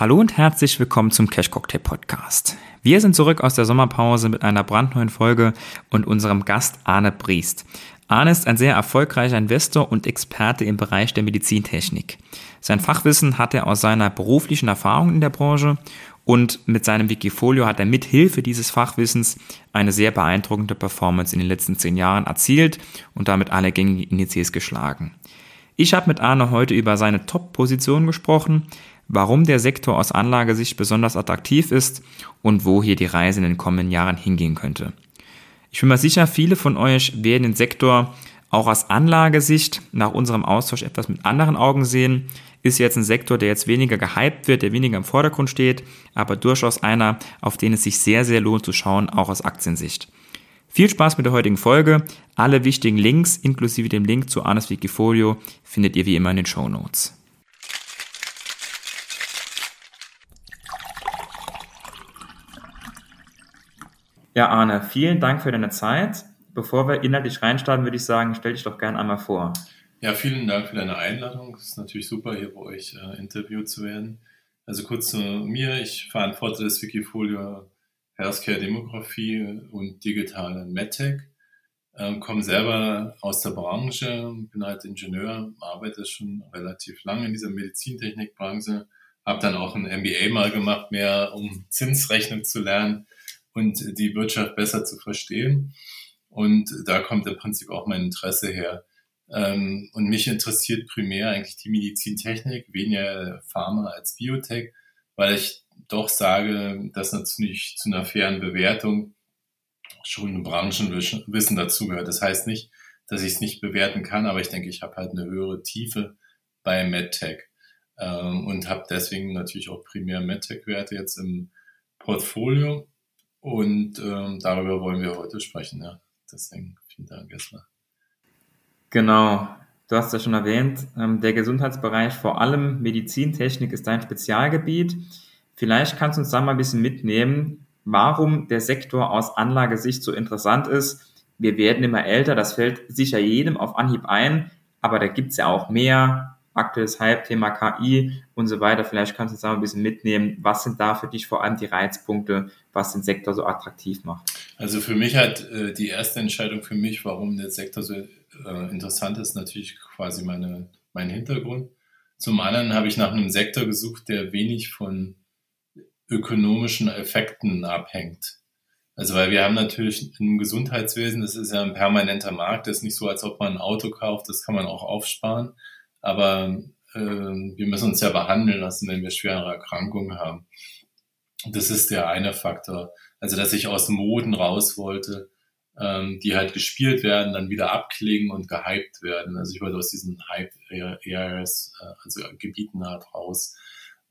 Hallo und herzlich willkommen zum Cash Cocktail Podcast. Wir sind zurück aus der Sommerpause mit einer brandneuen Folge und unserem Gast Arne Briest. Arne ist ein sehr erfolgreicher Investor und Experte im Bereich der Medizintechnik. Sein Fachwissen hat er aus seiner beruflichen Erfahrung in der Branche und mit seinem Wikifolio hat er mit Hilfe dieses Fachwissens eine sehr beeindruckende Performance in den letzten zehn Jahren erzielt und damit alle gängigen Indizes geschlagen. Ich habe mit Arne heute über seine Top-Position gesprochen, warum der Sektor aus Anlagesicht besonders attraktiv ist und wo hier die Reise in den kommenden Jahren hingehen könnte. Ich bin mir sicher, viele von euch werden den Sektor auch aus Anlagesicht nach unserem Austausch etwas mit anderen Augen sehen. Ist jetzt ein Sektor, der jetzt weniger gehypt wird, der weniger im Vordergrund steht, aber durchaus einer, auf den es sich sehr, sehr lohnt zu schauen, auch aus Aktiensicht. Viel Spaß mit der heutigen Folge. Alle wichtigen Links, inklusive dem Link zu Arnes Wikifolio, findet ihr wie immer in den Show Notes. Ja, Arne, vielen Dank für deine Zeit. Bevor wir inhaltlich reinstarten, würde ich sagen, stell dich doch gerne einmal vor. Ja, vielen Dank für deine Einladung. Es ist natürlich super, hier bei euch äh, interviewt zu werden. Also kurz zu mir. Ich verantworte das Wikifolio Healthcare Demografie und digitale MedTech. Ähm, komme selber aus der Branche, bin halt Ingenieur, arbeite schon relativ lange in dieser Medizintechnikbranche, habe dann auch ein MBA mal gemacht, mehr um Zinsrechnung zu lernen und die Wirtschaft besser zu verstehen. Und da kommt im Prinzip auch mein Interesse her. Ähm, und mich interessiert primär eigentlich die Medizintechnik, weniger Pharma als Biotech, weil ich doch sage, dass natürlich zu einer fairen Bewertung schon Branchenwissen dazugehört. Das heißt nicht, dass ich es nicht bewerten kann, aber ich denke, ich habe halt eine höhere Tiefe bei MedTech ähm, und habe deswegen natürlich auch primär MedTech-Werte jetzt im Portfolio. Und ähm, darüber wollen wir heute sprechen. Ja. Deswegen vielen Dank erstmal. Genau, du hast ja schon erwähnt, ähm, der Gesundheitsbereich, vor allem Medizintechnik, ist dein Spezialgebiet. Vielleicht kannst du uns da mal ein bisschen mitnehmen, warum der Sektor aus Anlagesicht so interessant ist. Wir werden immer älter, das fällt sicher jedem auf Anhieb ein, aber da gibt es ja auch mehr aktuelles Hype-Thema KI und so weiter. Vielleicht kannst du uns da ein bisschen mitnehmen. Was sind da für dich vor allem die Reizpunkte, was den Sektor so attraktiv macht? Also für mich hat äh, die erste Entscheidung für mich, warum der Sektor so äh, interessant ist, natürlich quasi meine, mein Hintergrund. Zum anderen habe ich nach einem Sektor gesucht, der wenig von ökonomischen Effekten abhängt. Also weil wir haben natürlich im Gesundheitswesen, das ist ja ein permanenter Markt, das ist nicht so, als ob man ein Auto kauft, das kann man auch aufsparen. Aber äh, wir müssen uns ja behandeln lassen, wenn wir schwere Erkrankungen haben. Das ist der eine Faktor. Also, dass ich aus Moden raus wollte, ähm, die halt gespielt werden, dann wieder abklingen und gehypt werden. Also ich wollte aus diesen Hype-Areas, äh, also Gebieten halt raus.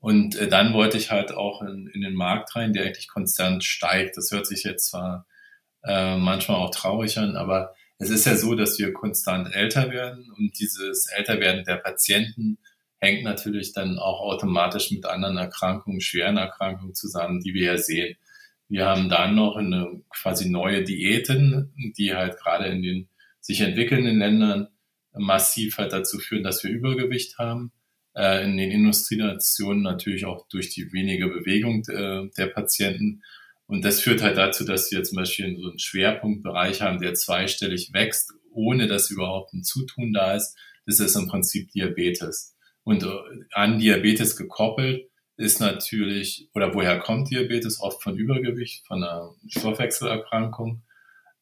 Und äh, dann wollte ich halt auch in, in den Markt rein, der eigentlich konstant steigt. Das hört sich jetzt zwar äh, manchmal auch traurig an, aber es ist ja so, dass wir konstant älter werden und dieses Älterwerden der Patienten hängt natürlich dann auch automatisch mit anderen Erkrankungen, schweren Erkrankungen zusammen, die wir ja sehen. Wir haben dann noch eine quasi neue Diäten, die halt gerade in den sich entwickelnden Ländern massiv halt dazu führen, dass wir Übergewicht haben. Äh, in den Industrienationen natürlich auch durch die wenige Bewegung äh, der Patienten und das führt halt dazu, dass wir zum Beispiel so einen Schwerpunktbereich haben, der zweistellig wächst, ohne dass überhaupt ein Zutun da ist. Das ist im Prinzip Diabetes. Und äh, an Diabetes gekoppelt ist natürlich, oder woher kommt Diabetes? Oft von Übergewicht, von einer Stoffwechselerkrankung,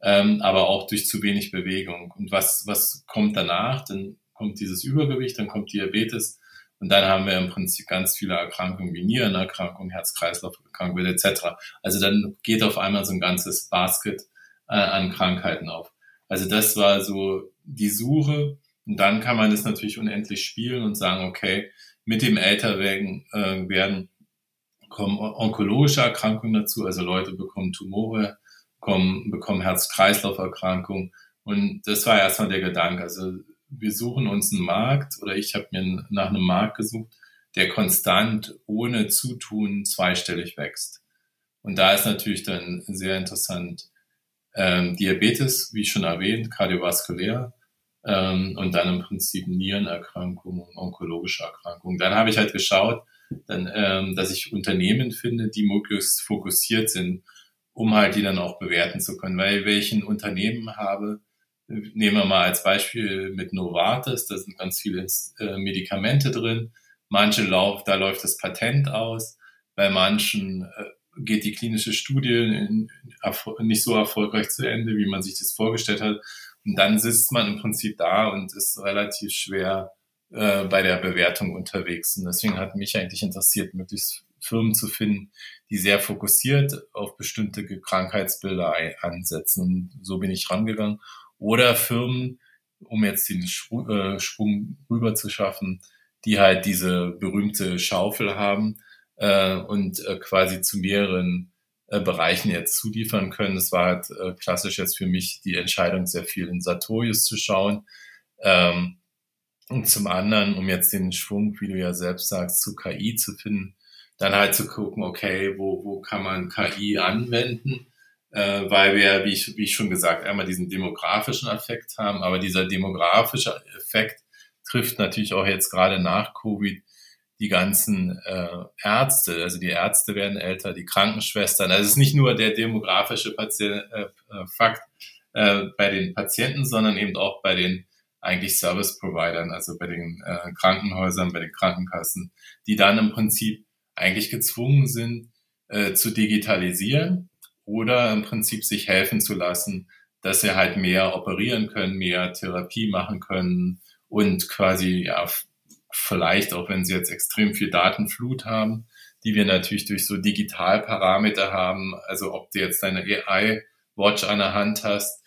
ähm, aber auch durch zu wenig Bewegung. Und was, was kommt danach? Dann kommt dieses Übergewicht, dann kommt Diabetes und dann haben wir im Prinzip ganz viele Erkrankungen wie Nierenerkrankungen, Herz-Kreislauf-Erkrankungen etc. Also dann geht auf einmal so ein ganzes Basket äh, an Krankheiten auf. Also das war so die Suche. Und dann kann man das natürlich unendlich spielen und sagen, okay, mit dem Älterwerden äh, werden kommen onkologische Erkrankungen dazu, also Leute bekommen Tumore, bekommen, bekommen Herz-Kreislauf-Erkrankungen. Und das war erstmal der Gedanke. Also wir suchen uns einen Markt oder ich habe mir nach einem Markt gesucht, der konstant ohne Zutun zweistellig wächst. Und da ist natürlich dann sehr interessant ähm, Diabetes, wie schon erwähnt, kardiovaskulär ähm, und dann im Prinzip Nierenerkrankungen, onkologische Erkrankungen. Dann habe ich halt geschaut, dann, ähm, dass ich Unternehmen finde, die möglichst fokussiert sind, um halt die dann auch bewerten zu können. Weil ein Unternehmen habe, nehmen wir mal als Beispiel mit Novartis, da sind ganz viele äh, Medikamente drin. Manche laufen, da läuft das Patent aus. Bei manchen äh, geht die klinische Studie nicht so erfolgreich zu Ende, wie man sich das vorgestellt hat. Und dann sitzt man im Prinzip da und ist relativ schwer äh, bei der Bewertung unterwegs. Und deswegen hat mich eigentlich interessiert, möglichst Firmen zu finden, die sehr fokussiert auf bestimmte Krankheitsbilder ansetzen. Und so bin ich rangegangen. Oder Firmen, um jetzt den äh, Sprung rüber zu schaffen, die halt diese berühmte Schaufel haben äh, und äh, quasi zu mehreren Bereichen jetzt zuliefern können. Das war halt klassisch jetzt für mich die Entscheidung, sehr viel in Sartorius zu schauen. Ähm, und zum anderen, um jetzt den Schwung, wie du ja selbst sagst, zu KI zu finden, dann halt zu gucken, okay, wo, wo kann man KI anwenden? Äh, weil wir, wie ich, wie ich schon gesagt, einmal diesen demografischen Effekt haben, aber dieser demografische Effekt trifft natürlich auch jetzt gerade nach Covid die ganzen äh, Ärzte, also die Ärzte werden älter, die Krankenschwestern. Also es ist nicht nur der demografische Patient, äh, äh, Fakt äh, bei den Patienten, sondern eben auch bei den eigentlich Service Providern, also bei den äh, Krankenhäusern, bei den Krankenkassen, die dann im Prinzip eigentlich gezwungen sind äh, zu digitalisieren oder im Prinzip sich helfen zu lassen, dass sie halt mehr operieren können, mehr Therapie machen können und quasi ja vielleicht auch wenn sie jetzt extrem viel Datenflut haben, die wir natürlich durch so Digitalparameter haben, also ob du jetzt deine AI-Watch an der Hand hast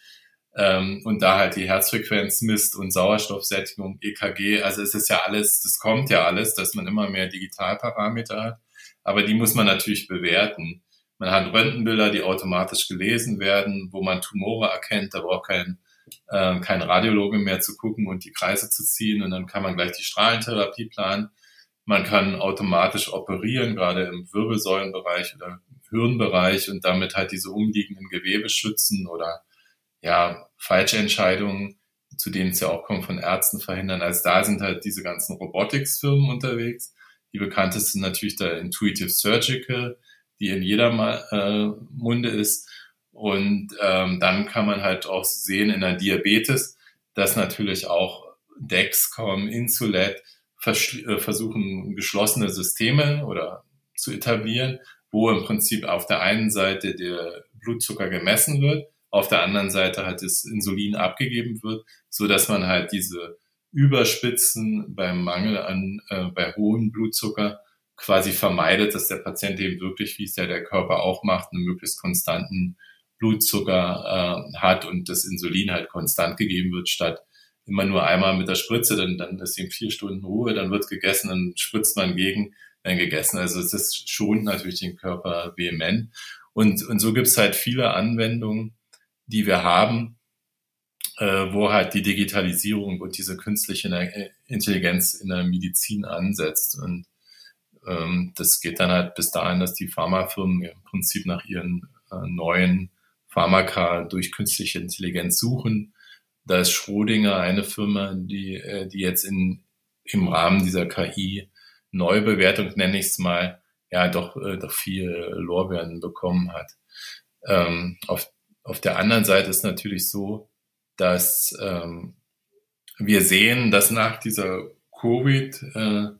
ähm, und da halt die Herzfrequenz misst und Sauerstoffsättigung, EKG, also es ist ja alles, das kommt ja alles, dass man immer mehr Digitalparameter hat, aber die muss man natürlich bewerten. Man hat Röntgenbilder, die automatisch gelesen werden, wo man Tumore erkennt, da braucht kein äh, kein Radiologe mehr zu gucken und die Kreise zu ziehen und dann kann man gleich die Strahlentherapie planen. Man kann automatisch operieren, gerade im Wirbelsäulenbereich oder Hirnbereich und damit halt diese umliegenden Gewebe schützen oder ja, falsche Entscheidungen, zu denen es ja auch kommt, von Ärzten verhindern. Also da sind halt diese ganzen Robotics-Firmen unterwegs. Die bekanntesten natürlich der Intuitive Surgical, die in jeder äh, Munde ist. Und ähm, dann kann man halt auch sehen in der Diabetes, dass natürlich auch Dexcom, Insulet äh, versuchen, geschlossene Systeme oder zu etablieren, wo im Prinzip auf der einen Seite der Blutzucker gemessen wird, auf der anderen Seite halt das Insulin abgegeben wird, so dass man halt diese Überspitzen beim Mangel an, äh, bei hohem Blutzucker quasi vermeidet, dass der Patient eben wirklich, wie es ja der Körper auch macht, einen möglichst konstanten Blutzucker äh, hat und das Insulin halt konstant gegeben wird, statt immer nur einmal mit der Spritze, dann, dann ist eben vier Stunden Ruhe, dann wird gegessen, dann spritzt man gegen, dann gegessen. Also ist schont natürlich den Körper vehement. Und, und so gibt's halt viele Anwendungen, die wir haben, äh, wo halt die Digitalisierung und diese künstliche Intelligenz in der Medizin ansetzt. Und ähm, das geht dann halt bis dahin, dass die Pharmafirmen im Prinzip nach ihren äh, neuen Pharmaka durch künstliche Intelligenz suchen. Da ist Schrödinger eine Firma, die, äh, die jetzt in, im Rahmen dieser KI Neubewertung, nenne ich es mal, ja doch, äh, doch viel Lorbeeren bekommen hat. Ähm, auf, auf der anderen Seite ist natürlich so, dass ähm, wir sehen, dass nach dieser Covid-Zeit äh,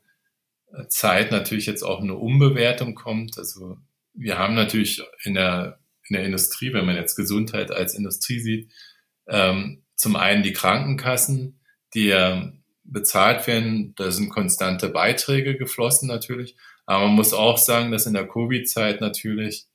natürlich jetzt auch eine Umbewertung kommt. Also wir haben natürlich in der in der Industrie, wenn man jetzt Gesundheit als Industrie sieht, ähm, zum einen die Krankenkassen, die ja bezahlt werden, da sind konstante Beiträge geflossen natürlich, aber man muss auch sagen, dass in der Covid-Zeit natürlich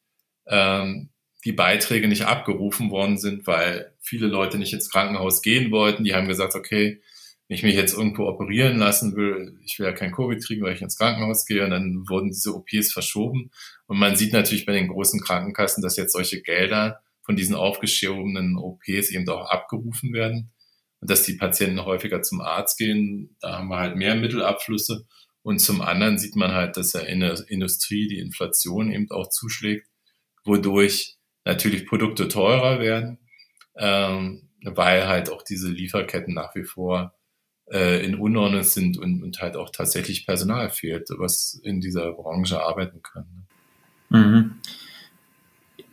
ähm, die Beiträge nicht abgerufen worden sind, weil viele Leute nicht ins Krankenhaus gehen wollten. Die haben gesagt, okay, wenn ich mich jetzt irgendwo operieren lassen will, ich will ja kein Covid kriegen, weil ich ins Krankenhaus gehe und dann wurden diese OPs verschoben. Und man sieht natürlich bei den großen Krankenkassen, dass jetzt solche Gelder von diesen aufgeschobenen OPs eben auch abgerufen werden und dass die Patienten häufiger zum Arzt gehen. Da haben wir halt mehr Mittelabflüsse. Und zum anderen sieht man halt, dass ja in der Industrie die Inflation eben auch zuschlägt, wodurch natürlich Produkte teurer werden, ähm, weil halt auch diese Lieferketten nach wie vor äh, in Unordnung sind und, und halt auch tatsächlich Personal fehlt, was in dieser Branche arbeiten kann. Mhm.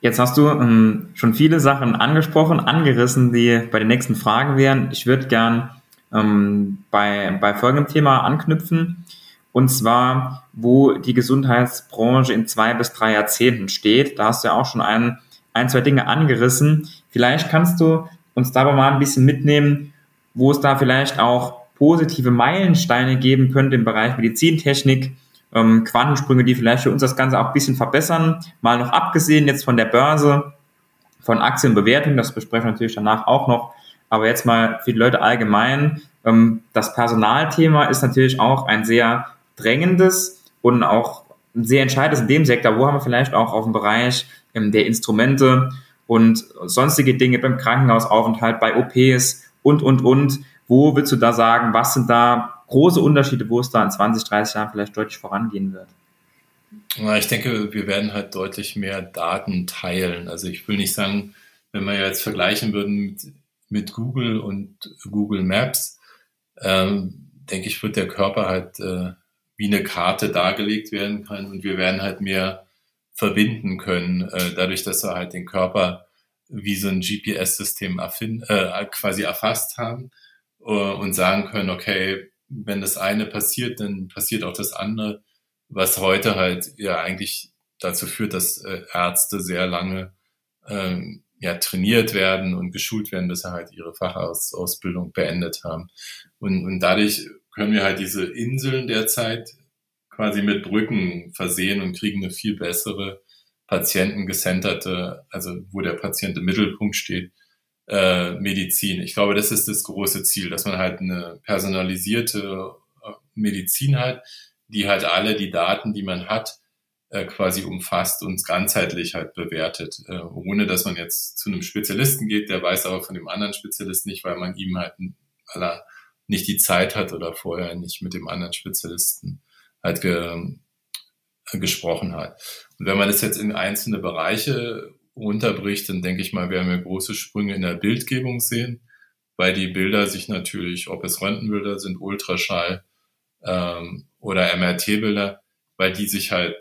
Jetzt hast du ähm, schon viele Sachen angesprochen, angerissen, die bei den nächsten Fragen wären. Ich würde gern ähm, bei, bei folgendem Thema anknüpfen. Und zwar, wo die Gesundheitsbranche in zwei bis drei Jahrzehnten steht. Da hast du ja auch schon ein, ein, zwei Dinge angerissen. Vielleicht kannst du uns dabei mal ein bisschen mitnehmen, wo es da vielleicht auch positive Meilensteine geben könnte im Bereich Medizintechnik, ähm, Quantensprünge, die vielleicht für uns das Ganze auch ein bisschen verbessern. Mal noch abgesehen jetzt von der Börse, von Aktienbewertung, das besprechen wir natürlich danach auch noch. Aber jetzt mal für die Leute allgemein, ähm, das Personalthema ist natürlich auch ein sehr drängendes und auch sehr entscheidendes in dem Sektor. Wo haben wir vielleicht auch auf dem Bereich ähm, der Instrumente und sonstige Dinge beim Krankenhausaufenthalt, bei OPs und, und, und. Wo willst du da sagen, was sind da große Unterschiede, wo es da in 20, 30 Jahren vielleicht deutlich vorangehen wird? Ich denke, wir werden halt deutlich mehr Daten teilen. Also ich will nicht sagen, wenn wir jetzt vergleichen würden mit, mit Google und Google Maps, ähm, denke ich, wird der Körper halt äh, wie eine Karte dargelegt werden können und wir werden halt mehr verbinden können, äh, dadurch, dass wir halt den Körper wie so ein GPS-System äh, quasi erfasst haben und sagen können, okay, wenn das eine passiert, dann passiert auch das andere, was heute halt ja eigentlich dazu führt, dass äh, Ärzte sehr lange ähm, ja, trainiert werden und geschult werden, bis sie halt ihre Fachausbildung beendet haben. Und, und dadurch können wir halt diese Inseln derzeit quasi mit Brücken versehen und kriegen eine viel bessere patientengesenderte, also wo der Patient im Mittelpunkt steht, äh, Medizin. Ich glaube, das ist das große Ziel, dass man halt eine personalisierte äh, Medizin hat, die halt alle die Daten, die man hat, äh, quasi umfasst und ganzheitlich halt bewertet, äh, ohne dass man jetzt zu einem Spezialisten geht, der weiß aber von dem anderen Spezialisten nicht, weil man ihm halt nicht die Zeit hat oder vorher nicht mit dem anderen Spezialisten halt ge, gesprochen hat. Und wenn man das jetzt in einzelne Bereiche runterbricht, dann denke ich mal, werden wir große Sprünge in der Bildgebung sehen, weil die Bilder sich natürlich, ob es Röntgenbilder sind, Ultraschall ähm, oder MRT-Bilder, weil die sich halt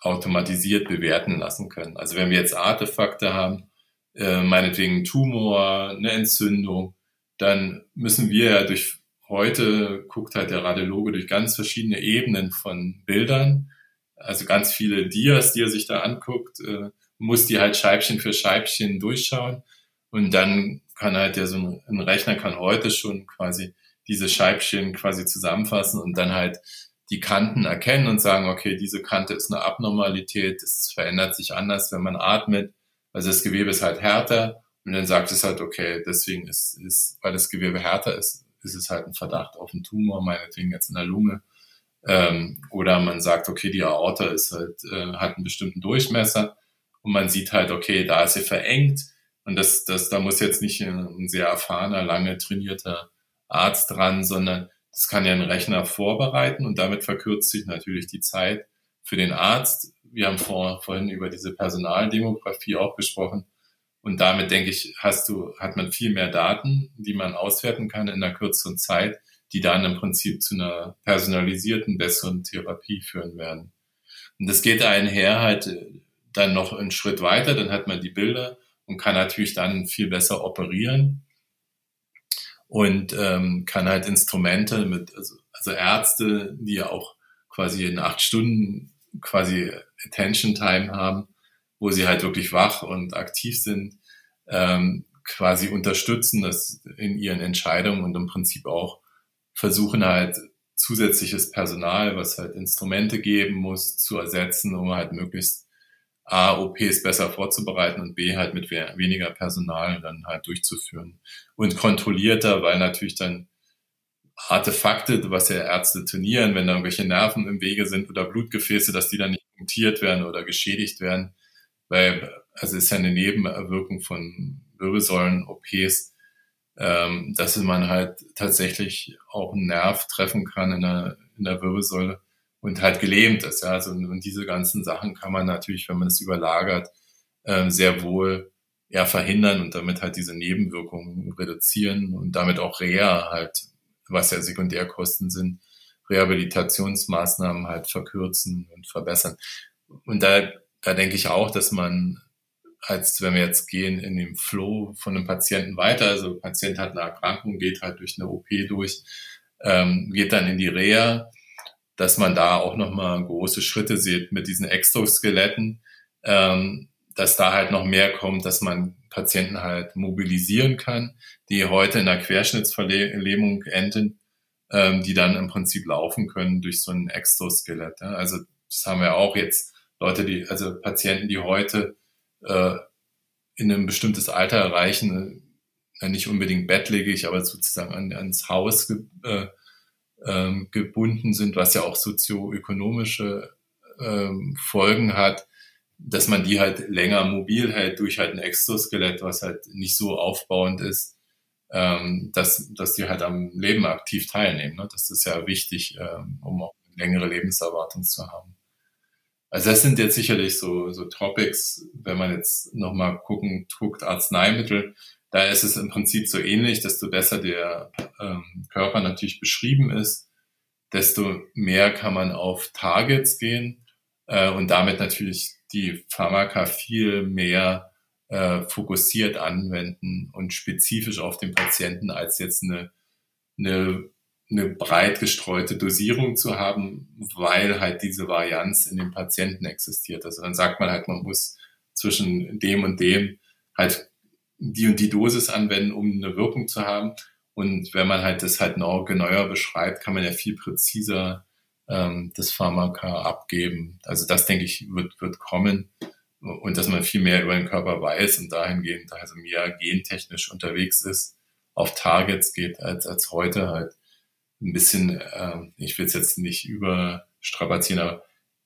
automatisiert bewerten lassen können. Also wenn wir jetzt Artefakte haben, äh, meinetwegen Tumor, eine Entzündung, dann müssen wir ja durch heute guckt halt der Radiologe durch ganz verschiedene Ebenen von Bildern, also ganz viele Dias, die er sich da anguckt, äh, muss die halt Scheibchen für Scheibchen durchschauen. Und dann kann halt der so ein, ein Rechner kann heute schon quasi diese Scheibchen quasi zusammenfassen und dann halt die Kanten erkennen und sagen, okay, diese Kante ist eine Abnormalität, es verändert sich anders, wenn man atmet. Also das Gewebe ist halt härter und dann sagt es halt, okay, deswegen ist, ist weil das Gewebe härter ist, ist es halt ein Verdacht auf einen Tumor, meinetwegen jetzt in der Lunge. Ähm, oder man sagt, okay, die Aorta ist halt, äh, hat einen bestimmten Durchmesser und man sieht halt, okay, da ist sie verengt und das, das, da muss jetzt nicht ein sehr erfahrener, lange trainierter Arzt dran, sondern das kann ja ein Rechner vorbereiten und damit verkürzt sich natürlich die Zeit für den Arzt. Wir haben vor, vorhin über diese Personaldemografie auch gesprochen. Und damit denke ich, hast du, hat man viel mehr Daten, die man auswerten kann in einer kürzeren Zeit, die dann im Prinzip zu einer personalisierten, besseren Therapie führen werden. Und das geht einher halt dann noch einen Schritt weiter, dann hat man die Bilder und kann natürlich dann viel besser operieren und ähm, kann halt Instrumente mit, also, also Ärzte, die ja auch quasi in acht Stunden quasi Attention Time haben, wo sie halt wirklich wach und aktiv sind, ähm, quasi unterstützen das in ihren Entscheidungen und im Prinzip auch versuchen halt zusätzliches Personal, was halt Instrumente geben muss, zu ersetzen, um halt möglichst A, OPs besser vorzubereiten und B, halt mit weniger Personal dann halt durchzuführen. Und kontrollierter, weil natürlich dann Artefakte, was ja Ärzte trainieren, wenn da irgendwelche Nerven im Wege sind oder Blutgefäße, dass die dann nicht punktiert werden oder geschädigt werden, weil also ist ja eine Nebenwirkung von Wirbelsäulen-OPs, ähm, dass man halt tatsächlich auch einen Nerv treffen kann in der, in der Wirbelsäule und halt gelähmt ist. Ja? Also, und diese ganzen Sachen kann man natürlich, wenn man es überlagert, ähm, sehr wohl eher verhindern und damit halt diese Nebenwirkungen reduzieren und damit auch Reha halt was ja Sekundärkosten sind, Rehabilitationsmaßnahmen halt verkürzen und verbessern. Und da, da denke ich auch, dass man als wenn wir jetzt gehen in dem Flow von einem Patienten weiter, also Patient hat eine Erkrankung, geht halt durch eine OP durch, ähm, geht dann in die Reha, dass man da auch nochmal große Schritte sieht mit diesen Exoskeletten, ähm, dass da halt noch mehr kommt, dass man Patienten halt mobilisieren kann, die heute in der Querschnittsverlähmung enden, ähm, die dann im Prinzip laufen können durch so ein Exoskelett. Ja? Also das haben wir auch jetzt Leute, die, also Patienten, die heute äh, in ein bestimmtes Alter erreichen, äh, nicht unbedingt bettlägerig, aber sozusagen an, ans Haus äh, ähm, gebunden sind, was ja auch sozioökonomische ähm, Folgen hat, dass man die halt länger mobil hält durch halt ein Exoskelett, was halt nicht so aufbauend ist, ähm, dass, dass die halt am Leben aktiv teilnehmen. Ne? Das ist ja wichtig, ähm, um auch längere Lebenserwartung zu haben. Also das sind jetzt sicherlich so, so Topics, wenn man jetzt nochmal gucken, guckt, Arzneimittel, da ist es im Prinzip so ähnlich, desto besser der ähm, Körper natürlich beschrieben ist, desto mehr kann man auf Targets gehen äh, und damit natürlich die Pharmaka viel mehr äh, fokussiert anwenden und spezifisch auf den Patienten als jetzt eine, eine eine breit gestreute Dosierung zu haben, weil halt diese Varianz in dem Patienten existiert. Also dann sagt man halt, man muss zwischen dem und dem halt die und die Dosis anwenden, um eine Wirkung zu haben. Und wenn man halt das halt noch genauer beschreibt, kann man ja viel präziser ähm, das Pharmaka abgeben. Also das, denke ich, wird, wird kommen. Und dass man viel mehr über den Körper weiß und dahingehend also mehr gentechnisch unterwegs ist, auf Targets geht, als, als heute halt ein bisschen, äh, ich will es jetzt nicht überstrapazieren, aber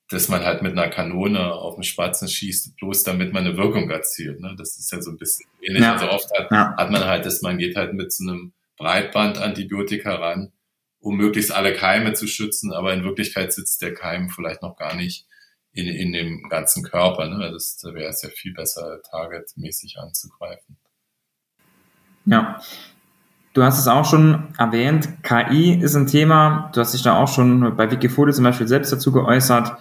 dass man halt mit einer Kanone auf den Spatzen schießt, bloß damit man eine Wirkung erzielt. Ne? Das ist ja so ein bisschen ähnlich. Ja. Also oft hat, ja. hat man halt, dass man geht halt mit so einem Breitband-Antibiotika ran, um möglichst alle Keime zu schützen, aber in Wirklichkeit sitzt der Keim vielleicht noch gar nicht in, in dem ganzen Körper. Ne? Das, da wäre es ja viel besser, targetmäßig anzugreifen. Ja, Du hast es auch schon erwähnt, KI ist ein Thema, du hast dich da auch schon bei Wikifolio zum Beispiel selbst dazu geäußert.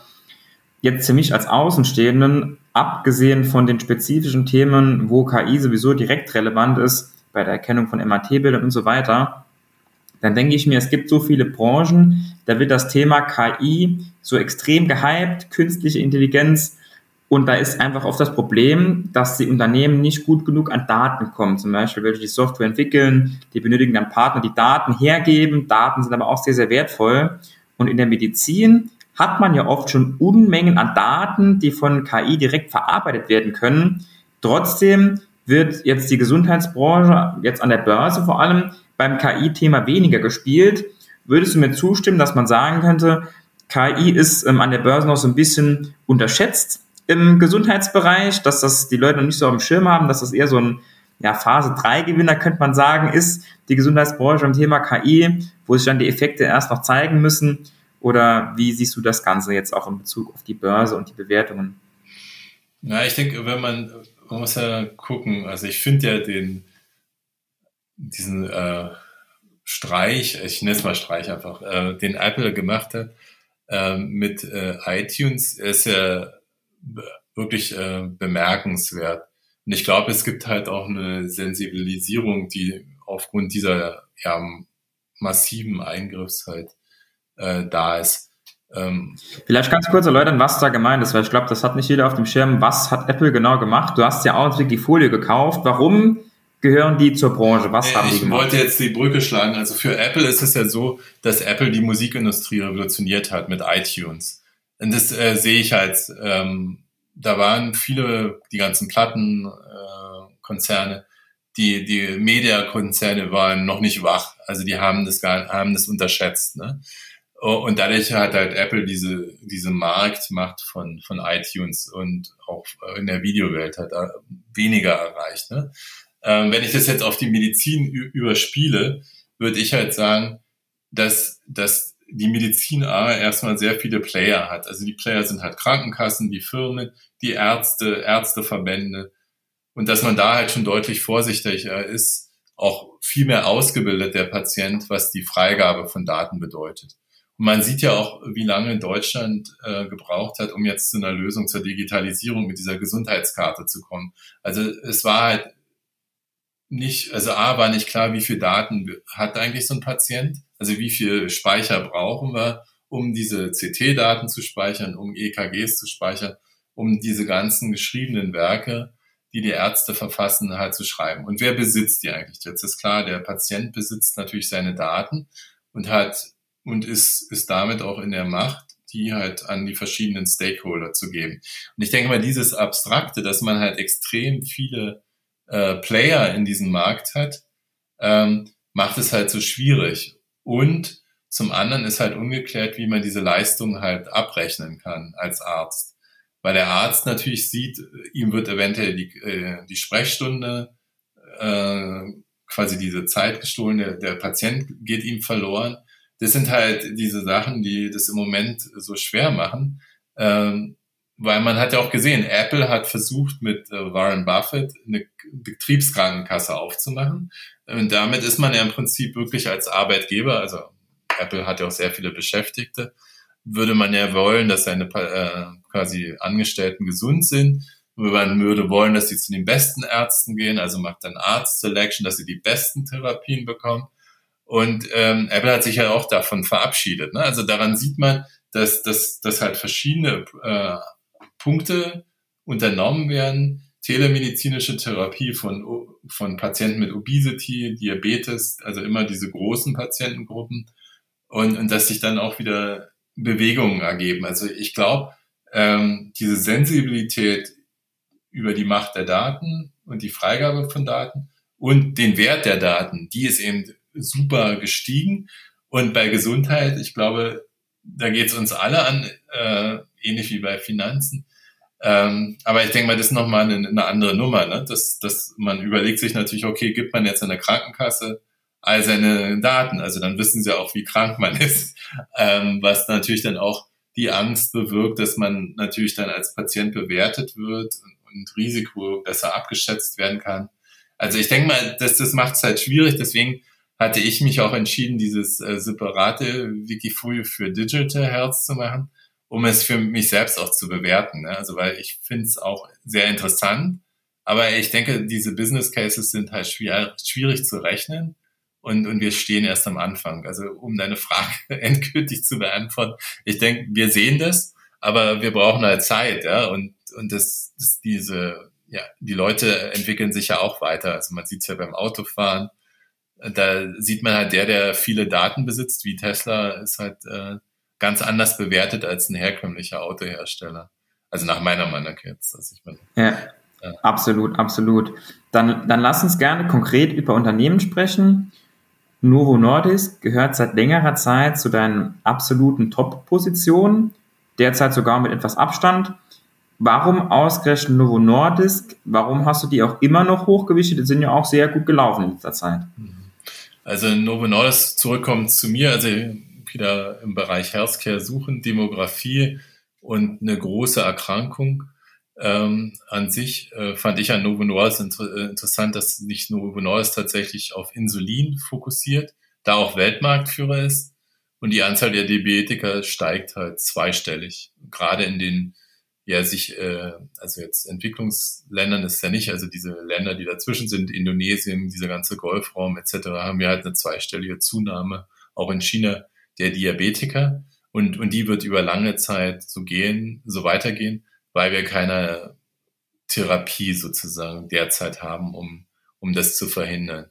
Jetzt für mich als Außenstehenden, abgesehen von den spezifischen Themen, wo KI sowieso direkt relevant ist, bei der Erkennung von MAT-Bildern und so weiter, dann denke ich mir, es gibt so viele Branchen, da wird das Thema KI so extrem gehypt, künstliche Intelligenz, und da ist einfach oft das Problem, dass die Unternehmen nicht gut genug an Daten kommen. Zum Beispiel, welche die Software entwickeln, die benötigen dann Partner, die Daten hergeben. Daten sind aber auch sehr, sehr wertvoll. Und in der Medizin hat man ja oft schon Unmengen an Daten, die von KI direkt verarbeitet werden können. Trotzdem wird jetzt die Gesundheitsbranche, jetzt an der Börse vor allem, beim KI-Thema weniger gespielt. Würdest du mir zustimmen, dass man sagen könnte, KI ist ähm, an der Börse noch so ein bisschen unterschätzt? im Gesundheitsbereich, dass das die Leute noch nicht so auf dem Schirm haben, dass das eher so ein ja, Phase 3 Gewinner, könnte man sagen, ist die Gesundheitsbranche im Thema KI, wo sich dann die Effekte erst noch zeigen müssen. Oder wie siehst du das Ganze jetzt auch in Bezug auf die Börse und die Bewertungen? Ja, ich denke, wenn man, man muss ja gucken, also ich finde ja den, diesen äh, Streich, ich nenne es mal Streich einfach, äh, den Apple gemacht hat äh, mit äh, iTunes, ist ja wirklich äh, bemerkenswert. Und ich glaube, es gibt halt auch eine Sensibilisierung, die aufgrund dieser ja, massiven Eingriffs halt äh, da ist. Ähm, Vielleicht ganz kurz erläutern, was da gemeint ist, weil ich glaube, das hat nicht jeder auf dem Schirm. Was hat Apple genau gemacht? Du hast ja auch die Folie gekauft. Warum gehören die zur Branche? Was haben die gemacht? Ich wollte jetzt die Brücke schlagen. Also für Apple ist es ja so, dass Apple die Musikindustrie revolutioniert hat mit iTunes. Und das äh, sehe ich halt, ähm, da waren viele, die ganzen Plattenkonzerne, äh, die, die Mediakonzerne waren noch nicht wach. Also die haben das gar, haben das unterschätzt, ne? Und dadurch hat halt Apple diese, diese Marktmacht von, von iTunes und auch in der Videowelt hat weniger erreicht. Ne? Ähm, wenn ich das jetzt auf die Medizin überspiele, würde ich halt sagen, dass, dass die Medizin A erstmal sehr viele Player hat. Also die Player sind halt Krankenkassen, die Firmen, die Ärzte, Ärzteverbände. Und dass man da halt schon deutlich vorsichtiger ist, auch viel mehr ausgebildet, der Patient, was die Freigabe von Daten bedeutet. Man sieht ja auch, wie lange Deutschland äh, gebraucht hat, um jetzt zu einer Lösung zur Digitalisierung mit dieser Gesundheitskarte zu kommen. Also es war halt nicht, also A war nicht klar, wie viel Daten hat eigentlich so ein Patient, also wie viel Speicher brauchen wir, um diese CT-Daten zu speichern, um EKGs zu speichern, um diese ganzen geschriebenen Werke, die die Ärzte verfassen, halt zu schreiben. Und wer besitzt die eigentlich? Jetzt ist klar, der Patient besitzt natürlich seine Daten und hat und ist, ist damit auch in der Macht, die halt an die verschiedenen Stakeholder zu geben. Und ich denke mal, dieses Abstrakte, dass man halt extrem viele äh, Player in diesem Markt hat, ähm, macht es halt so schwierig. Und zum anderen ist halt ungeklärt, wie man diese Leistung halt abrechnen kann als Arzt. Weil der Arzt natürlich sieht, ihm wird eventuell die, äh, die Sprechstunde, äh, quasi diese Zeit gestohlen, der, der Patient geht ihm verloren das sind halt diese Sachen, die das im Moment so schwer machen. Ähm, weil man hat ja auch gesehen, Apple hat versucht, mit äh, Warren Buffett eine Betriebskrankenkasse aufzumachen. Und damit ist man ja im Prinzip wirklich als Arbeitgeber, also Apple hat ja auch sehr viele Beschäftigte, würde man ja wollen, dass seine äh, quasi Angestellten gesund sind. Man würde wollen, dass sie zu den besten Ärzten gehen, also macht dann Arzt Selection, dass sie die besten Therapien bekommen. Und ähm, Apple hat sich ja auch davon verabschiedet. Ne? Also daran sieht man, dass, dass, dass halt verschiedene äh, Punkte unternommen werden. Telemedizinische Therapie von, von Patienten mit Obesity, Diabetes, also immer diese großen Patientengruppen. Und, und dass sich dann auch wieder Bewegungen ergeben. Also ich glaube, ähm, diese Sensibilität über die Macht der Daten und die Freigabe von Daten und den Wert der Daten, die ist eben super gestiegen. Und bei Gesundheit, ich glaube, da geht es uns alle an, äh, ähnlich wie bei Finanzen. Ähm, aber ich denke mal, das ist nochmal eine, eine andere Nummer. Ne? Das, das, man überlegt sich natürlich, okay, gibt man jetzt einer Krankenkasse all seine Daten? Also dann wissen sie auch, wie krank man ist. Ähm, was natürlich dann auch die Angst bewirkt, dass man natürlich dann als Patient bewertet wird und, und Risiko besser abgeschätzt werden kann. Also ich denke mal, dass das macht es halt schwierig. Deswegen hatte ich mich auch entschieden, dieses äh, separate Wikifolio für Digital Health zu machen, um es für mich selbst auch zu bewerten. Ne? Also weil ich finde es auch sehr interessant, aber ich denke, diese Business Cases sind halt schwer, schwierig zu rechnen und, und wir stehen erst am Anfang. Also um deine Frage endgültig zu beantworten, ich denke, wir sehen das, aber wir brauchen halt Zeit, ja, und, und das, das diese, ja, die Leute entwickeln sich ja auch weiter. Also man sieht es ja beim Autofahren, da sieht man halt, der, der viele Daten besitzt, wie Tesla, ist halt äh, ganz anders bewertet als ein herkömmlicher Autohersteller. Also nach meiner Meinung jetzt. Also ich meine, ja, ja, absolut, absolut. Dann, dann lass uns gerne konkret über Unternehmen sprechen. Novo Nordisk gehört seit längerer Zeit zu deinen absoluten Top-Positionen, derzeit sogar mit etwas Abstand. Warum ausgerechnet Novo Nordisk? Warum hast du die auch immer noch hochgewichtet? Die sind ja auch sehr gut gelaufen in letzter Zeit. Mhm. Also Novo Nordisk zurückkommt zu mir, also wieder im Bereich Healthcare suchen, Demografie und eine große Erkrankung. Ähm, an sich äh, fand ich an Novo Nordisk inter äh, interessant, dass nicht Novo Nordisk tatsächlich auf Insulin fokussiert, da auch Weltmarktführer ist und die Anzahl der Diabetiker steigt halt zweistellig, gerade in den ja sich, äh, also jetzt Entwicklungsländern ist ja nicht, also diese Länder, die dazwischen sind, Indonesien, dieser ganze Golfraum etc., haben wir halt eine zweistellige Zunahme, auch in China, der Diabetiker. Und, und die wird über lange Zeit so gehen, so weitergehen, weil wir keine Therapie sozusagen derzeit haben, um, um das zu verhindern.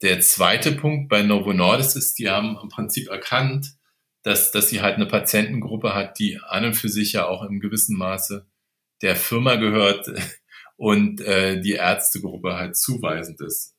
Der zweite Punkt bei Novo Nordisk ist, die haben im Prinzip erkannt, dass, dass sie halt eine Patientengruppe hat, die an und für sich ja auch im gewissen Maße der Firma gehört und äh, die Ärztegruppe halt zuweisend ist.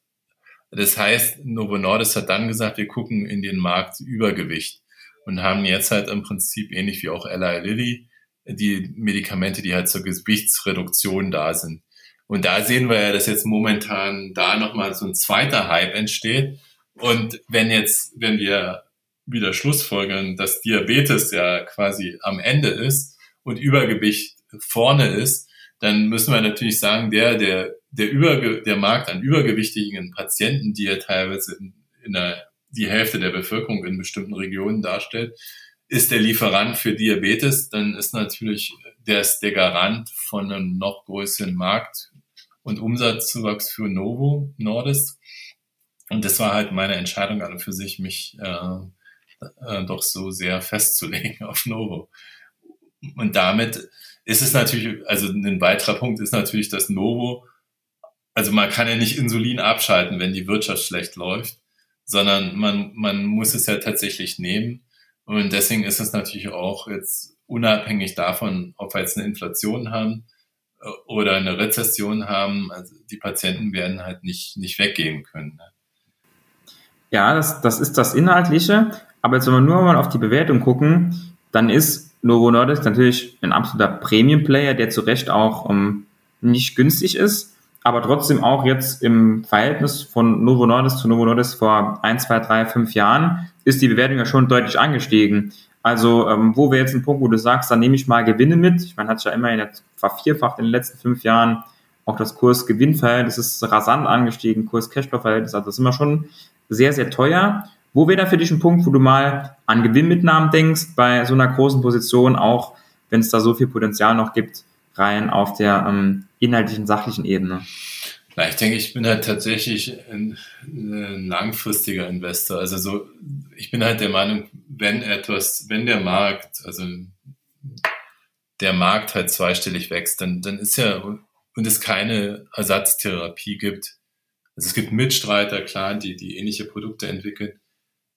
Das heißt, Novo Nordisk hat dann gesagt, wir gucken in den Markt Übergewicht und haben jetzt halt im Prinzip ähnlich wie auch Eli Lilly die Medikamente, die halt zur Gewichtsreduktion da sind. Und da sehen wir ja, dass jetzt momentan da nochmal so ein zweiter Hype entsteht. Und wenn jetzt, wenn wir wieder schlussfolgern, dass Diabetes ja quasi am Ende ist und Übergewicht vorne ist, dann müssen wir natürlich sagen, der, der der, Überge der Markt an übergewichtigen Patienten, die ja teilweise in, in der, die Hälfte der Bevölkerung in bestimmten Regionen darstellt, ist der Lieferant für Diabetes, dann ist natürlich der, ist der Garant von einem noch größeren Markt und Umsatzzuwachs für Novo Nordisk. Und das war halt meine Entscheidung an für sich, mich äh, äh, doch so sehr festzulegen auf Novo. Und damit ist es natürlich, also ein weiterer Punkt ist natürlich, dass Novo, also man kann ja nicht Insulin abschalten, wenn die Wirtschaft schlecht läuft, sondern man, man muss es ja tatsächlich nehmen. Und deswegen ist es natürlich auch jetzt unabhängig davon, ob wir jetzt eine Inflation haben äh, oder eine Rezession haben, also die Patienten werden halt nicht, nicht weggehen können. Ne? Ja, das, das ist das Inhaltliche. Aber jetzt, wenn wir nur mal auf die Bewertung gucken, dann ist Novo Nordisk natürlich ein absoluter Premium-Player, der zu Recht auch ähm, nicht günstig ist, aber trotzdem auch jetzt im Verhältnis von Novo Nordisk zu Novo Nordisk vor ein, zwei, drei, fünf Jahren ist die Bewertung ja schon deutlich angestiegen. Also, ähm, wo wir jetzt einen Punkt, wo du sagst, dann nehme ich mal Gewinne mit. Ich meine, hat sich ja immerhin jetzt vervierfacht in den letzten fünf Jahren. Auch das Kurs-Gewinn-Verhältnis ist rasant angestiegen, Kurs-Cashflow-Verhältnis. Also, das ist immer schon sehr, sehr teuer. Wo wäre da für dich ein Punkt, wo du mal an Gewinnmitnahmen denkst, bei so einer großen Position, auch wenn es da so viel Potenzial noch gibt, rein auf der ähm, inhaltlichen, sachlichen Ebene? Na, ich denke, ich bin halt tatsächlich ein, ein, langfristiger Investor. Also so, ich bin halt der Meinung, wenn etwas, wenn der Markt, also der Markt halt zweistellig wächst, dann, dann ist ja, und es keine Ersatztherapie gibt. Also es gibt Mitstreiter, klar, die, die ähnliche Produkte entwickeln.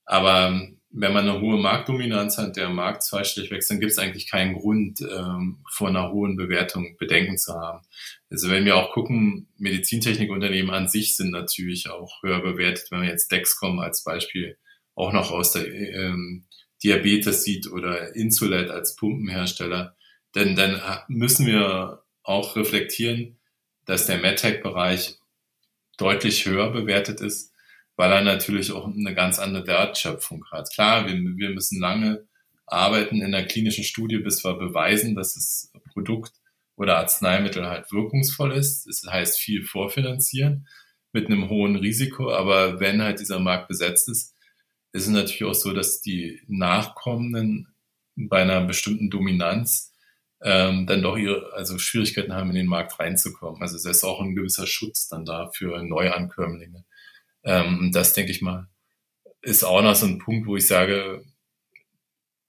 Aber ähm, wenn man eine hohe Marktdominanz hat, der Markt zweistellig wächst, dann gibt es eigentlich keinen Grund, ähm, vor einer hohen Bewertung Bedenken zu haben. Also wenn wir auch gucken, Medizintechnikunternehmen an sich sind natürlich auch höher bewertet, wenn man jetzt Dexcom als Beispiel auch noch aus der ähm, Diabetes sieht oder Insulet als Pumpenhersteller, denn dann müssen wir auch reflektieren, dass der MedTech-Bereich deutlich höher bewertet ist weil er natürlich auch eine ganz andere Wertschöpfung hat. Klar, wir, wir müssen lange arbeiten in der klinischen Studie, bis wir beweisen, dass das Produkt oder Arzneimittel halt wirkungsvoll ist. Das heißt viel vorfinanzieren mit einem hohen Risiko, aber wenn halt dieser Markt besetzt ist, ist es natürlich auch so, dass die Nachkommenden bei einer bestimmten Dominanz ähm, dann doch ihre, also Schwierigkeiten haben, in den Markt reinzukommen. Also es ist auch ein gewisser Schutz dann da für Neuankömmlinge. Ähm, das denke ich mal, ist auch noch so ein Punkt, wo ich sage,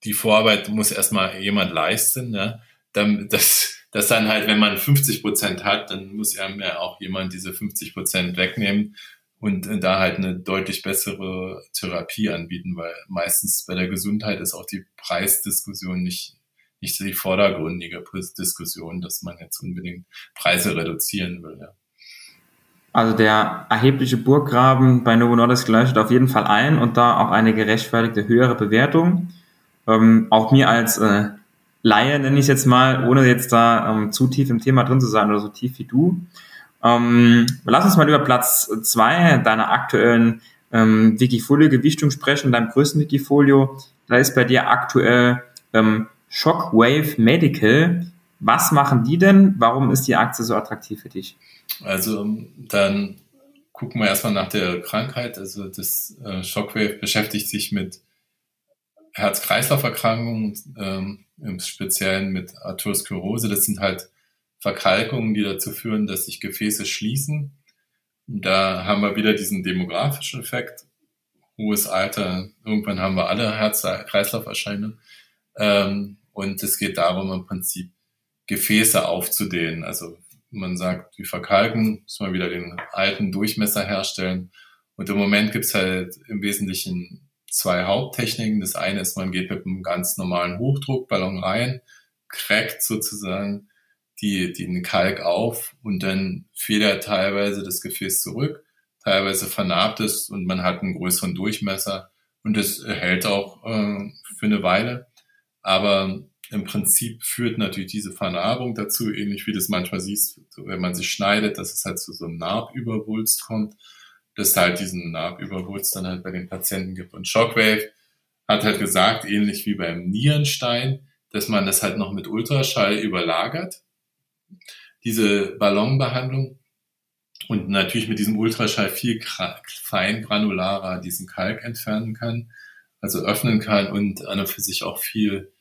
die Vorarbeit muss erstmal jemand leisten, ja, dann, das, das dann halt, wenn man 50 Prozent hat, dann muss ja auch jemand diese 50 Prozent wegnehmen und da halt eine deutlich bessere Therapie anbieten, weil meistens bei der Gesundheit ist auch die Preisdiskussion nicht, nicht die vordergründige Diskussion, dass man jetzt unbedingt Preise reduzieren will. Ja. Also der erhebliche Burggraben bei Novo Nordisk leuchtet auf jeden Fall ein und da auch eine gerechtfertigte höhere Bewertung. Ähm, auch mir als äh, Laie nenne ich es jetzt mal, ohne jetzt da ähm, zu tief im Thema drin zu sein oder so tief wie du. Ähm, lass uns mal über Platz zwei deiner aktuellen ähm, Wikifolio-Gewichtung sprechen, deinem größten Wikifolio. Da ist bei dir aktuell ähm, Shockwave Medical. Was machen die denn? Warum ist die Aktie so attraktiv für dich? Also dann gucken wir erstmal nach der Krankheit. Also das äh, Shockwave beschäftigt sich mit Herz-Kreislauf-Erkrankungen, ähm, im Speziellen mit Arteriosklerose. Das sind halt Verkalkungen, die dazu führen, dass sich Gefäße schließen. Da haben wir wieder diesen demografischen Effekt. Hohes Alter, irgendwann haben wir alle Herz-Kreislauf-Erscheinungen. Ähm, und es geht darum, im Prinzip Gefäße aufzudehnen. Also man sagt, wir verkalken, müssen wir wieder den alten Durchmesser herstellen. Und im Moment gibt's halt im Wesentlichen zwei Haupttechniken. Das eine ist, man geht mit einem ganz normalen Hochdruckballon rein, crackt sozusagen die, den Kalk auf und dann federt teilweise das Gefäß zurück, teilweise vernarbt es und man hat einen größeren Durchmesser und es hält auch äh, für eine Weile. Aber im Prinzip führt natürlich diese Vernarbung dazu, ähnlich wie du es manchmal siehst, wenn man sich schneidet, dass es halt zu so einem Narbüberwulst kommt, dass es halt diesen Narbüberwulst dann halt bei den Patienten gibt. Und Shockwave hat halt gesagt, ähnlich wie beim Nierenstein, dass man das halt noch mit Ultraschall überlagert, diese Ballonbehandlung. und natürlich mit diesem Ultraschall viel fein granularer diesen Kalk entfernen kann, also öffnen kann und an und für sich auch viel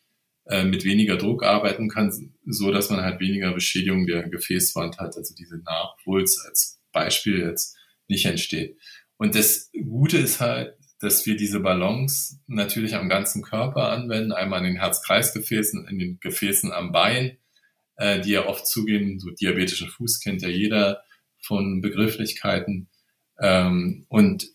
äh, mit weniger Druck arbeiten kann, so dass man halt weniger Beschädigung der Gefäßwand hat, also diese Nachwulst als Beispiel jetzt nicht entsteht. Und das Gute ist halt, dass wir diese Ballons natürlich am ganzen Körper anwenden, einmal in den Herz-Kreis-Gefäßen, in den Gefäßen am Bein, äh, die ja oft zugehen, so diabetischen Fuß kennt ja jeder von Begrifflichkeiten. Ähm, und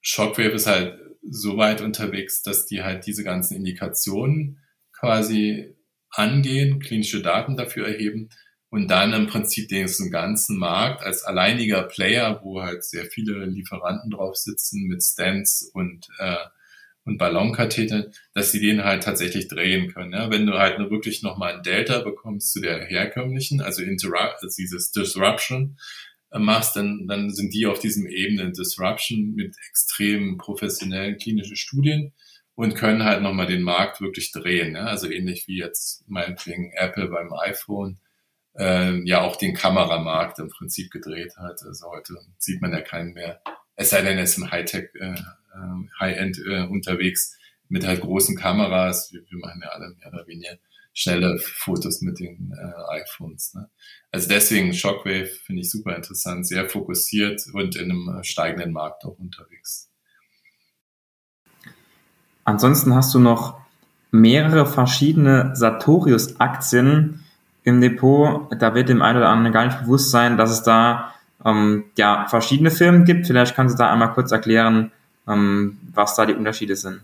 Shockwave ist halt so weit unterwegs, dass die halt diese ganzen Indikationen quasi angehen, klinische Daten dafür erheben und dann im Prinzip den ganzen Markt als alleiniger Player, wo halt sehr viele Lieferanten drauf sitzen mit Stents und äh, und Ballonkatheter, dass sie den halt tatsächlich drehen können. Ja? Wenn du halt nur wirklich nochmal ein Delta bekommst zu der herkömmlichen, also, also dieses Disruption äh, machst, dann, dann sind die auf diesem Ebene Disruption mit extrem professionellen klinischen Studien und können halt nochmal den Markt wirklich drehen. Ja? Also ähnlich wie jetzt meinetwegen Apple beim iPhone äh, ja auch den Kameramarkt im Prinzip gedreht hat. Also heute sieht man ja keinen mehr. Es sei denn, er ist im Hightech, äh, äh, High-End äh, unterwegs mit halt großen Kameras. Wir, wir machen ja alle mehr oder weniger schnelle Fotos mit den äh, iPhones. Ne? Also deswegen Shockwave finde ich super interessant, sehr fokussiert und in einem äh, steigenden Markt auch unterwegs. Ansonsten hast du noch mehrere verschiedene Sartorius-Aktien im Depot. Da wird dem einen oder anderen gar nicht bewusst sein, dass es da ähm, ja, verschiedene Firmen gibt. Vielleicht kannst du da einmal kurz erklären, ähm, was da die Unterschiede sind.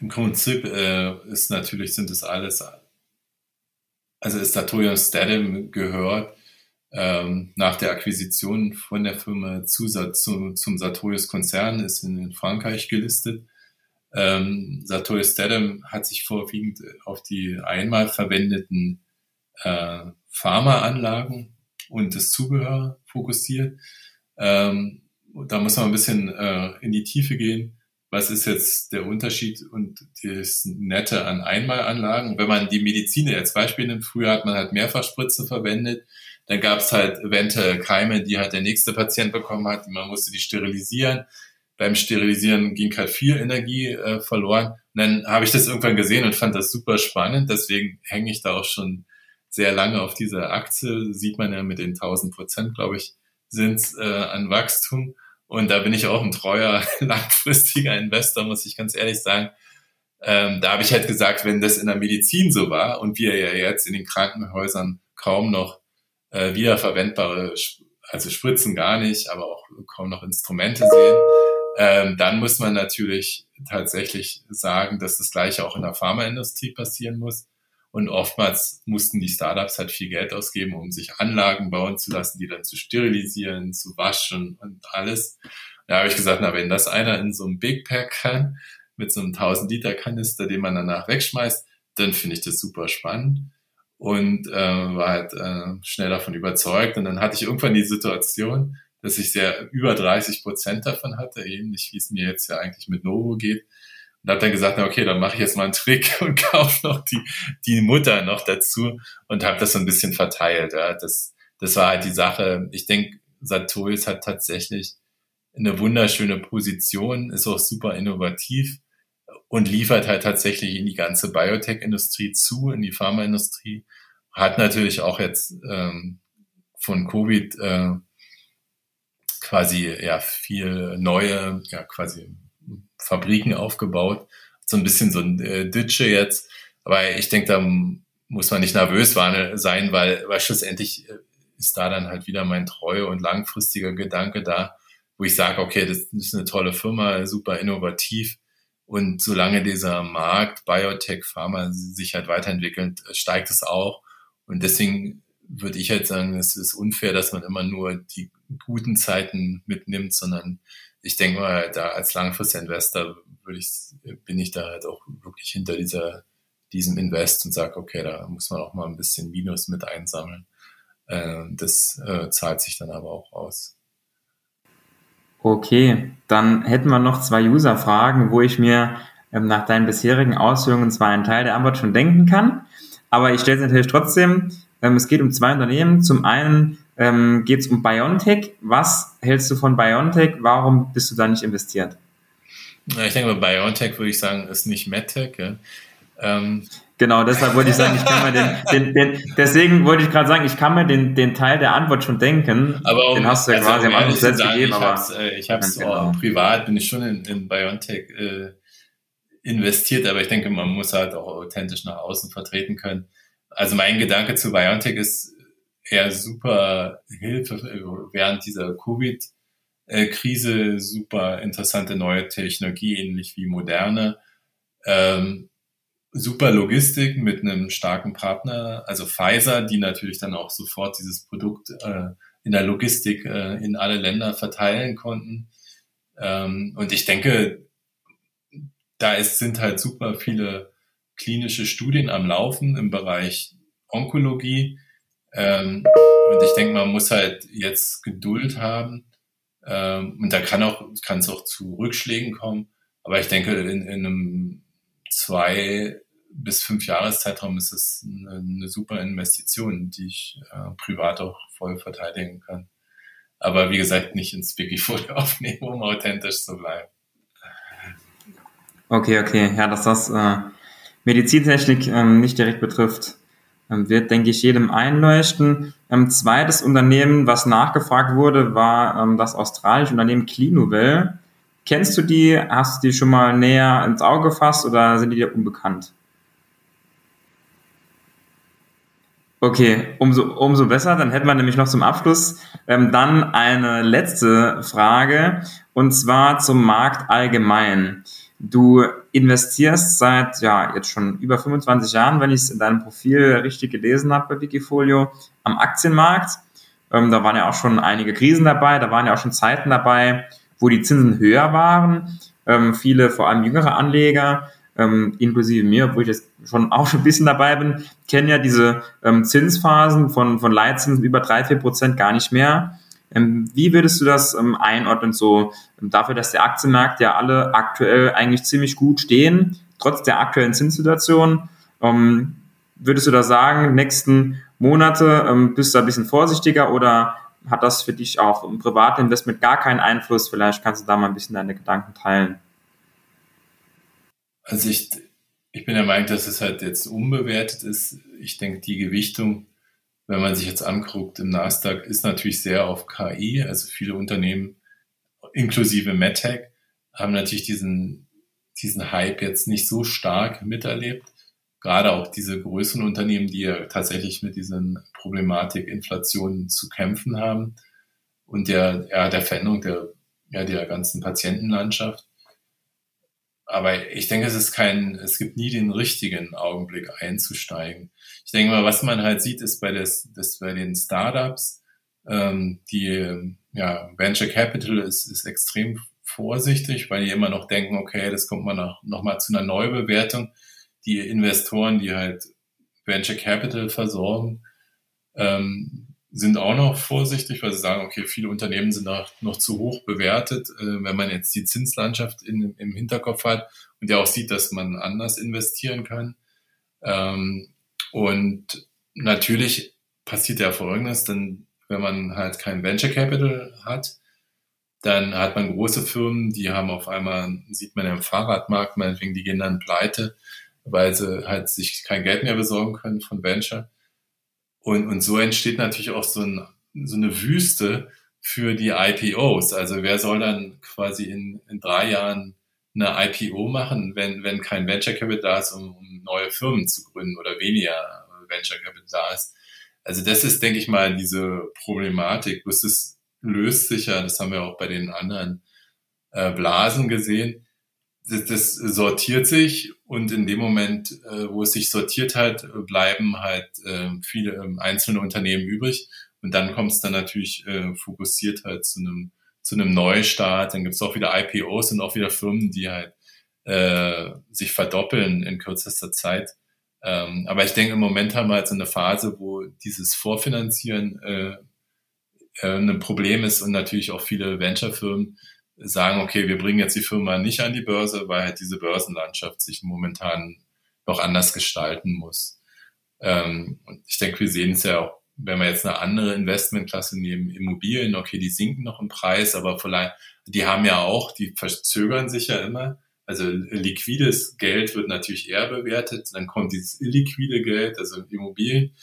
Im Prinzip äh, ist natürlich, sind es alles, also ist Sartorius Stadim gehört ähm, nach der Akquisition von der Firma zu, zu, zum Sartorius Konzern, ist in Frankreich gelistet ähm, Sartorius Statham hat sich vorwiegend auf die einmal verwendeten äh, Pharmaanlagen und das Zubehör fokussiert. Ähm, da muss man ein bisschen äh, in die Tiefe gehen. Was ist jetzt der Unterschied und das Nette an Einmalanlagen? Wenn man die Medizin als Beispiel nimmt, früher hat man halt Mehrfachspritze verwendet, dann gab es halt eventuell Keime, die halt der nächste Patient bekommen hat, man musste die sterilisieren beim Sterilisieren ging halt viel Energie äh, verloren. Und dann habe ich das irgendwann gesehen und fand das super spannend. Deswegen hänge ich da auch schon sehr lange auf dieser Aktie. Sieht man ja mit den 1000 Prozent, glaube ich, sind äh, an Wachstum. Und da bin ich auch ein treuer, langfristiger Investor, muss ich ganz ehrlich sagen. Ähm, da habe ich halt gesagt, wenn das in der Medizin so war und wir ja jetzt in den Krankenhäusern kaum noch äh, wiederverwendbare, also Spritzen gar nicht, aber auch kaum noch Instrumente sehen, ähm, dann muss man natürlich tatsächlich sagen, dass das Gleiche auch in der Pharmaindustrie passieren muss. Und oftmals mussten die Startups halt viel Geld ausgeben, um sich Anlagen bauen zu lassen, die dann zu sterilisieren, zu waschen und alles. Da habe ich gesagt, na, wenn das einer in so einem Big Pack kann, mit so einem 1000 Liter Kanister, den man danach wegschmeißt, dann finde ich das super spannend und äh, war halt äh, schnell davon überzeugt. Und dann hatte ich irgendwann die Situation, dass ich sehr über 30 Prozent davon hatte, ähnlich wie es mir jetzt ja eigentlich mit Novo geht. Und habe dann gesagt, okay, dann mache ich jetzt mal einen Trick und kaufe noch die, die Mutter noch dazu und habe das so ein bisschen verteilt. Ja. Das, das war halt die Sache. Ich denke, Sartorius hat tatsächlich eine wunderschöne Position, ist auch super innovativ und liefert halt tatsächlich in die ganze Biotech-Industrie zu, in die Pharmaindustrie. Hat natürlich auch jetzt ähm, von Covid äh, quasi ja viel neue, ja quasi Fabriken aufgebaut. So ein bisschen so ein äh, Ditsche jetzt. Aber ich denke, da muss man nicht nervös sein, weil, weil schlussendlich äh, ist da dann halt wieder mein treuer und langfristiger Gedanke da, wo ich sage, okay, das ist eine tolle Firma, super innovativ. Und solange dieser Markt Biotech, Pharma sich halt weiterentwickelt, steigt es auch. Und deswegen würde ich halt sagen, es ist unfair, dass man immer nur die guten Zeiten mitnimmt, sondern ich denke mal, da als langfristiger Investor würde ich, bin ich da halt auch wirklich hinter dieser, diesem Invest und sage, okay, da muss man auch mal ein bisschen Minus mit einsammeln. Äh, das äh, zahlt sich dann aber auch aus. Okay, dann hätten wir noch zwei User-Fragen, wo ich mir ähm, nach deinen bisherigen Ausführungen zwar einen Teil der Antwort schon denken kann, aber ich stelle es natürlich trotzdem. Ähm, es geht um zwei Unternehmen. Zum einen ähm, geht es um BioNTech. Was hältst du von BioNTech? Warum bist du da nicht investiert? Ich denke, bei BioNTech würde ich sagen, ist nicht MedTech. Ja? Ähm, genau, deshalb wollte ich sagen, ich kann mir den, den, den deswegen wollte ich gerade sagen, ich kann mir den, den Teil der Antwort schon denken. Aber um, den hast du ja also quasi am Anfang selbst gegeben. Ich habe es äh, genau. privat, bin ich schon in, in BioNTech äh, investiert, aber ich denke, man muss halt auch authentisch nach außen vertreten können. Also mein Gedanke zu BioNTech ist eher super Hilfe während dieser Covid-Krise, super interessante neue Technologie, ähnlich wie moderne. Ähm, super Logistik mit einem starken Partner, also Pfizer, die natürlich dann auch sofort dieses Produkt äh, in der Logistik äh, in alle Länder verteilen konnten. Ähm, und ich denke, da ist, sind halt super viele klinische Studien am Laufen im Bereich Onkologie. Ähm, und ich denke, man muss halt jetzt Geduld haben. Ähm, und da kann auch, kann es auch zu Rückschlägen kommen. Aber ich denke, in, in einem zwei bis fünf Jahreszeitraum ist es eine, eine super Investition, die ich äh, privat auch voll verteidigen kann. Aber wie gesagt, nicht ins Wikifolio aufnehmen, um authentisch zu bleiben. Okay, okay. Ja, dass das äh, Medizintechnik ähm, nicht direkt betrifft, wird, denke ich, jedem einleuchten. Ähm, zweites Unternehmen, was nachgefragt wurde, war ähm, das australische Unternehmen Clinuvel. Kennst du die? Hast du die schon mal näher ins Auge gefasst oder sind die dir unbekannt? Okay, umso, umso besser. Dann hätten wir nämlich noch zum Abschluss ähm, dann eine letzte Frage und zwar zum Markt allgemein. Du investierst seit ja jetzt schon über 25 Jahren, wenn ich es in deinem Profil richtig gelesen habe bei Wikifolio, am Aktienmarkt. Ähm, da waren ja auch schon einige Krisen dabei, da waren ja auch schon Zeiten dabei, wo die Zinsen höher waren. Ähm, viele, vor allem jüngere Anleger, ähm, inklusive mir, obwohl ich jetzt schon auch schon ein bisschen dabei bin, kennen ja diese ähm, Zinsphasen von, von Leitzinsen über drei vier Prozent gar nicht mehr. Ähm, wie würdest du das ähm, einordnen, so ähm, dafür, dass der Aktienmarkt ja alle aktuell eigentlich ziemlich gut stehen, trotz der aktuellen Zinssituation? Würdest du da sagen, nächsten Monate bist du ein bisschen vorsichtiger oder hat das für dich auch im privaten Investment gar keinen Einfluss? Vielleicht kannst du da mal ein bisschen deine Gedanken teilen. Also ich, ich bin der Meinung, dass es halt jetzt unbewertet ist. Ich denke, die Gewichtung wenn man sich jetzt anguckt, im Nasdaq ist natürlich sehr auf KI, also viele Unternehmen, inklusive MedTech, haben natürlich diesen, diesen Hype jetzt nicht so stark miterlebt. Gerade auch diese größeren Unternehmen, die ja tatsächlich mit diesen Problematik Inflation zu kämpfen haben und der, ja, der Veränderung der, ja, der ganzen Patientenlandschaft. Aber ich denke, es ist kein, es gibt nie den richtigen Augenblick einzusteigen. Ich denke mal, was man halt sieht, ist bei, des, das bei den Startups, ähm, die ja, Venture Capital ist, ist extrem vorsichtig, weil die immer noch denken, okay, das kommt mal noch, noch mal zu einer Neubewertung. Die Investoren, die halt Venture Capital versorgen, ähm, sind auch noch vorsichtig, weil sie sagen, okay, viele Unternehmen sind noch, noch zu hoch bewertet, äh, wenn man jetzt die Zinslandschaft in, im Hinterkopf hat und ja auch sieht, dass man anders investieren kann. Ähm, und natürlich passiert ja Folgendes, denn wenn man halt kein Venture Capital hat, dann hat man große Firmen, die haben auf einmal, sieht man im Fahrradmarkt, meinetwegen, die gehen dann pleite, weil sie halt sich kein Geld mehr besorgen können von Venture. Und, und so entsteht natürlich auch so, ein, so eine Wüste für die IPOs. Also wer soll dann quasi in, in drei Jahren eine IPO machen, wenn, wenn kein Venture Capital da ist, um, um neue Firmen zu gründen oder weniger Venture Capital da ist. Also das ist, denke ich mal, diese Problematik. Das ist, löst sich ja, das haben wir auch bei den anderen äh, Blasen gesehen, das, das sortiert sich und in dem Moment, äh, wo es sich sortiert hat, bleiben halt äh, viele äh, einzelne Unternehmen übrig und dann kommt es dann natürlich äh, fokussiert halt zu einem zu einem Neustart. Dann gibt es auch wieder IPOs und auch wieder Firmen, die halt äh, sich verdoppeln in kürzester Zeit. Ähm, aber ich denke, im Moment haben wir halt so eine Phase, wo dieses Vorfinanzieren äh, äh, ein Problem ist und natürlich auch viele Venture-Firmen sagen, okay, wir bringen jetzt die Firma nicht an die Börse, weil halt diese Börsenlandschaft sich momentan noch anders gestalten muss. Ähm, und ich denke, wir sehen es ja auch wenn wir jetzt eine andere Investmentklasse nehmen, Immobilien, okay, die sinken noch im Preis, aber vielleicht, die haben ja auch, die verzögern sich ja immer. Also liquides Geld wird natürlich eher bewertet, dann kommt dieses illiquide Geld, also Immobilien.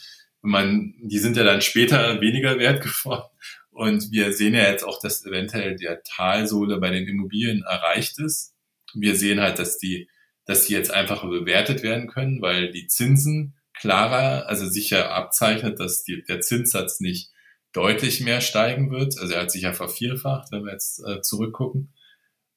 Man, die sind ja dann später weniger wert geworden. Und wir sehen ja jetzt auch, dass eventuell der Talsohle bei den Immobilien erreicht ist. Wir sehen halt, dass die, dass die jetzt einfacher bewertet werden können, weil die Zinsen klarer, also sicher abzeichnet, dass die, der Zinssatz nicht deutlich mehr steigen wird. Also er hat sich ja vervierfacht, wenn wir jetzt äh, zurückgucken.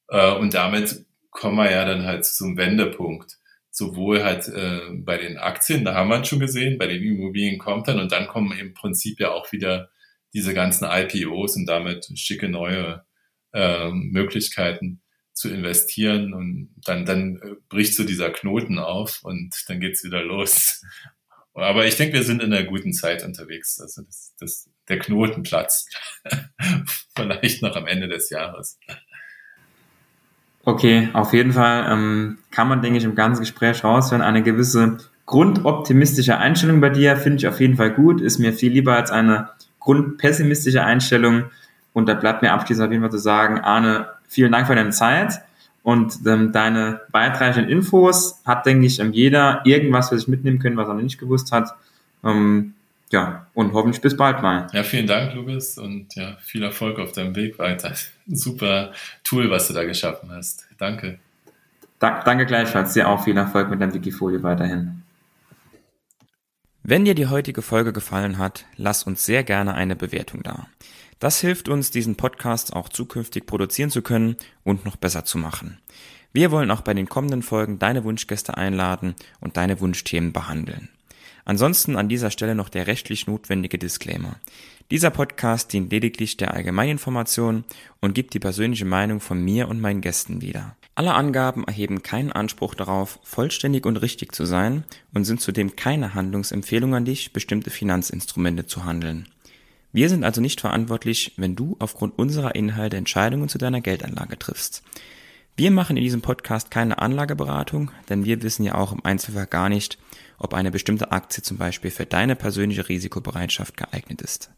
Äh, und damit kommen wir ja dann halt zum Wendepunkt. Sowohl halt äh, bei den Aktien, da haben wir es schon gesehen, bei den Immobilien kommt dann und dann kommen im Prinzip ja auch wieder diese ganzen IPOs und damit schicke neue äh, Möglichkeiten zu investieren und dann, dann äh, bricht so dieser Knoten auf und dann geht's wieder los. Aber ich denke, wir sind in einer guten Zeit unterwegs. Also das, das, der Knoten platzt. Vielleicht noch am Ende des Jahres. Okay, auf jeden Fall ähm, kann man, denke ich, im ganzen Gespräch raushören, eine gewisse grundoptimistische Einstellung bei dir finde ich auf jeden Fall gut, ist mir viel lieber als eine grundpessimistische Einstellung. Und da bleibt mir abschließend auf jeden Fall zu sagen, Arne, vielen Dank für deine Zeit und ähm, deine weitreichenden Infos. Hat, denke ich, jeder irgendwas für sich mitnehmen können, was er noch nicht gewusst hat. Ähm, ja, und hoffentlich bis bald mal. Ja, vielen Dank, Lukas, und ja, viel Erfolg auf deinem Weg weiter. Super Tool, was du da geschaffen hast. Danke. Da, danke gleichfalls. Dir auch viel Erfolg mit deinem Wikifolio weiterhin. Wenn dir die heutige Folge gefallen hat, lass uns sehr gerne eine Bewertung da. Das hilft uns, diesen Podcast auch zukünftig produzieren zu können und noch besser zu machen. Wir wollen auch bei den kommenden Folgen deine Wunschgäste einladen und deine Wunschthemen behandeln. Ansonsten an dieser Stelle noch der rechtlich notwendige Disclaimer. Dieser Podcast dient lediglich der Allgemeininformation und gibt die persönliche Meinung von mir und meinen Gästen wieder. Alle Angaben erheben keinen Anspruch darauf, vollständig und richtig zu sein und sind zudem keine Handlungsempfehlung an dich, bestimmte Finanzinstrumente zu handeln. Wir sind also nicht verantwortlich, wenn du aufgrund unserer Inhalte Entscheidungen zu deiner Geldanlage triffst. Wir machen in diesem Podcast keine Anlageberatung, denn wir wissen ja auch im Einzelfall gar nicht, ob eine bestimmte Aktie zum Beispiel für deine persönliche Risikobereitschaft geeignet ist.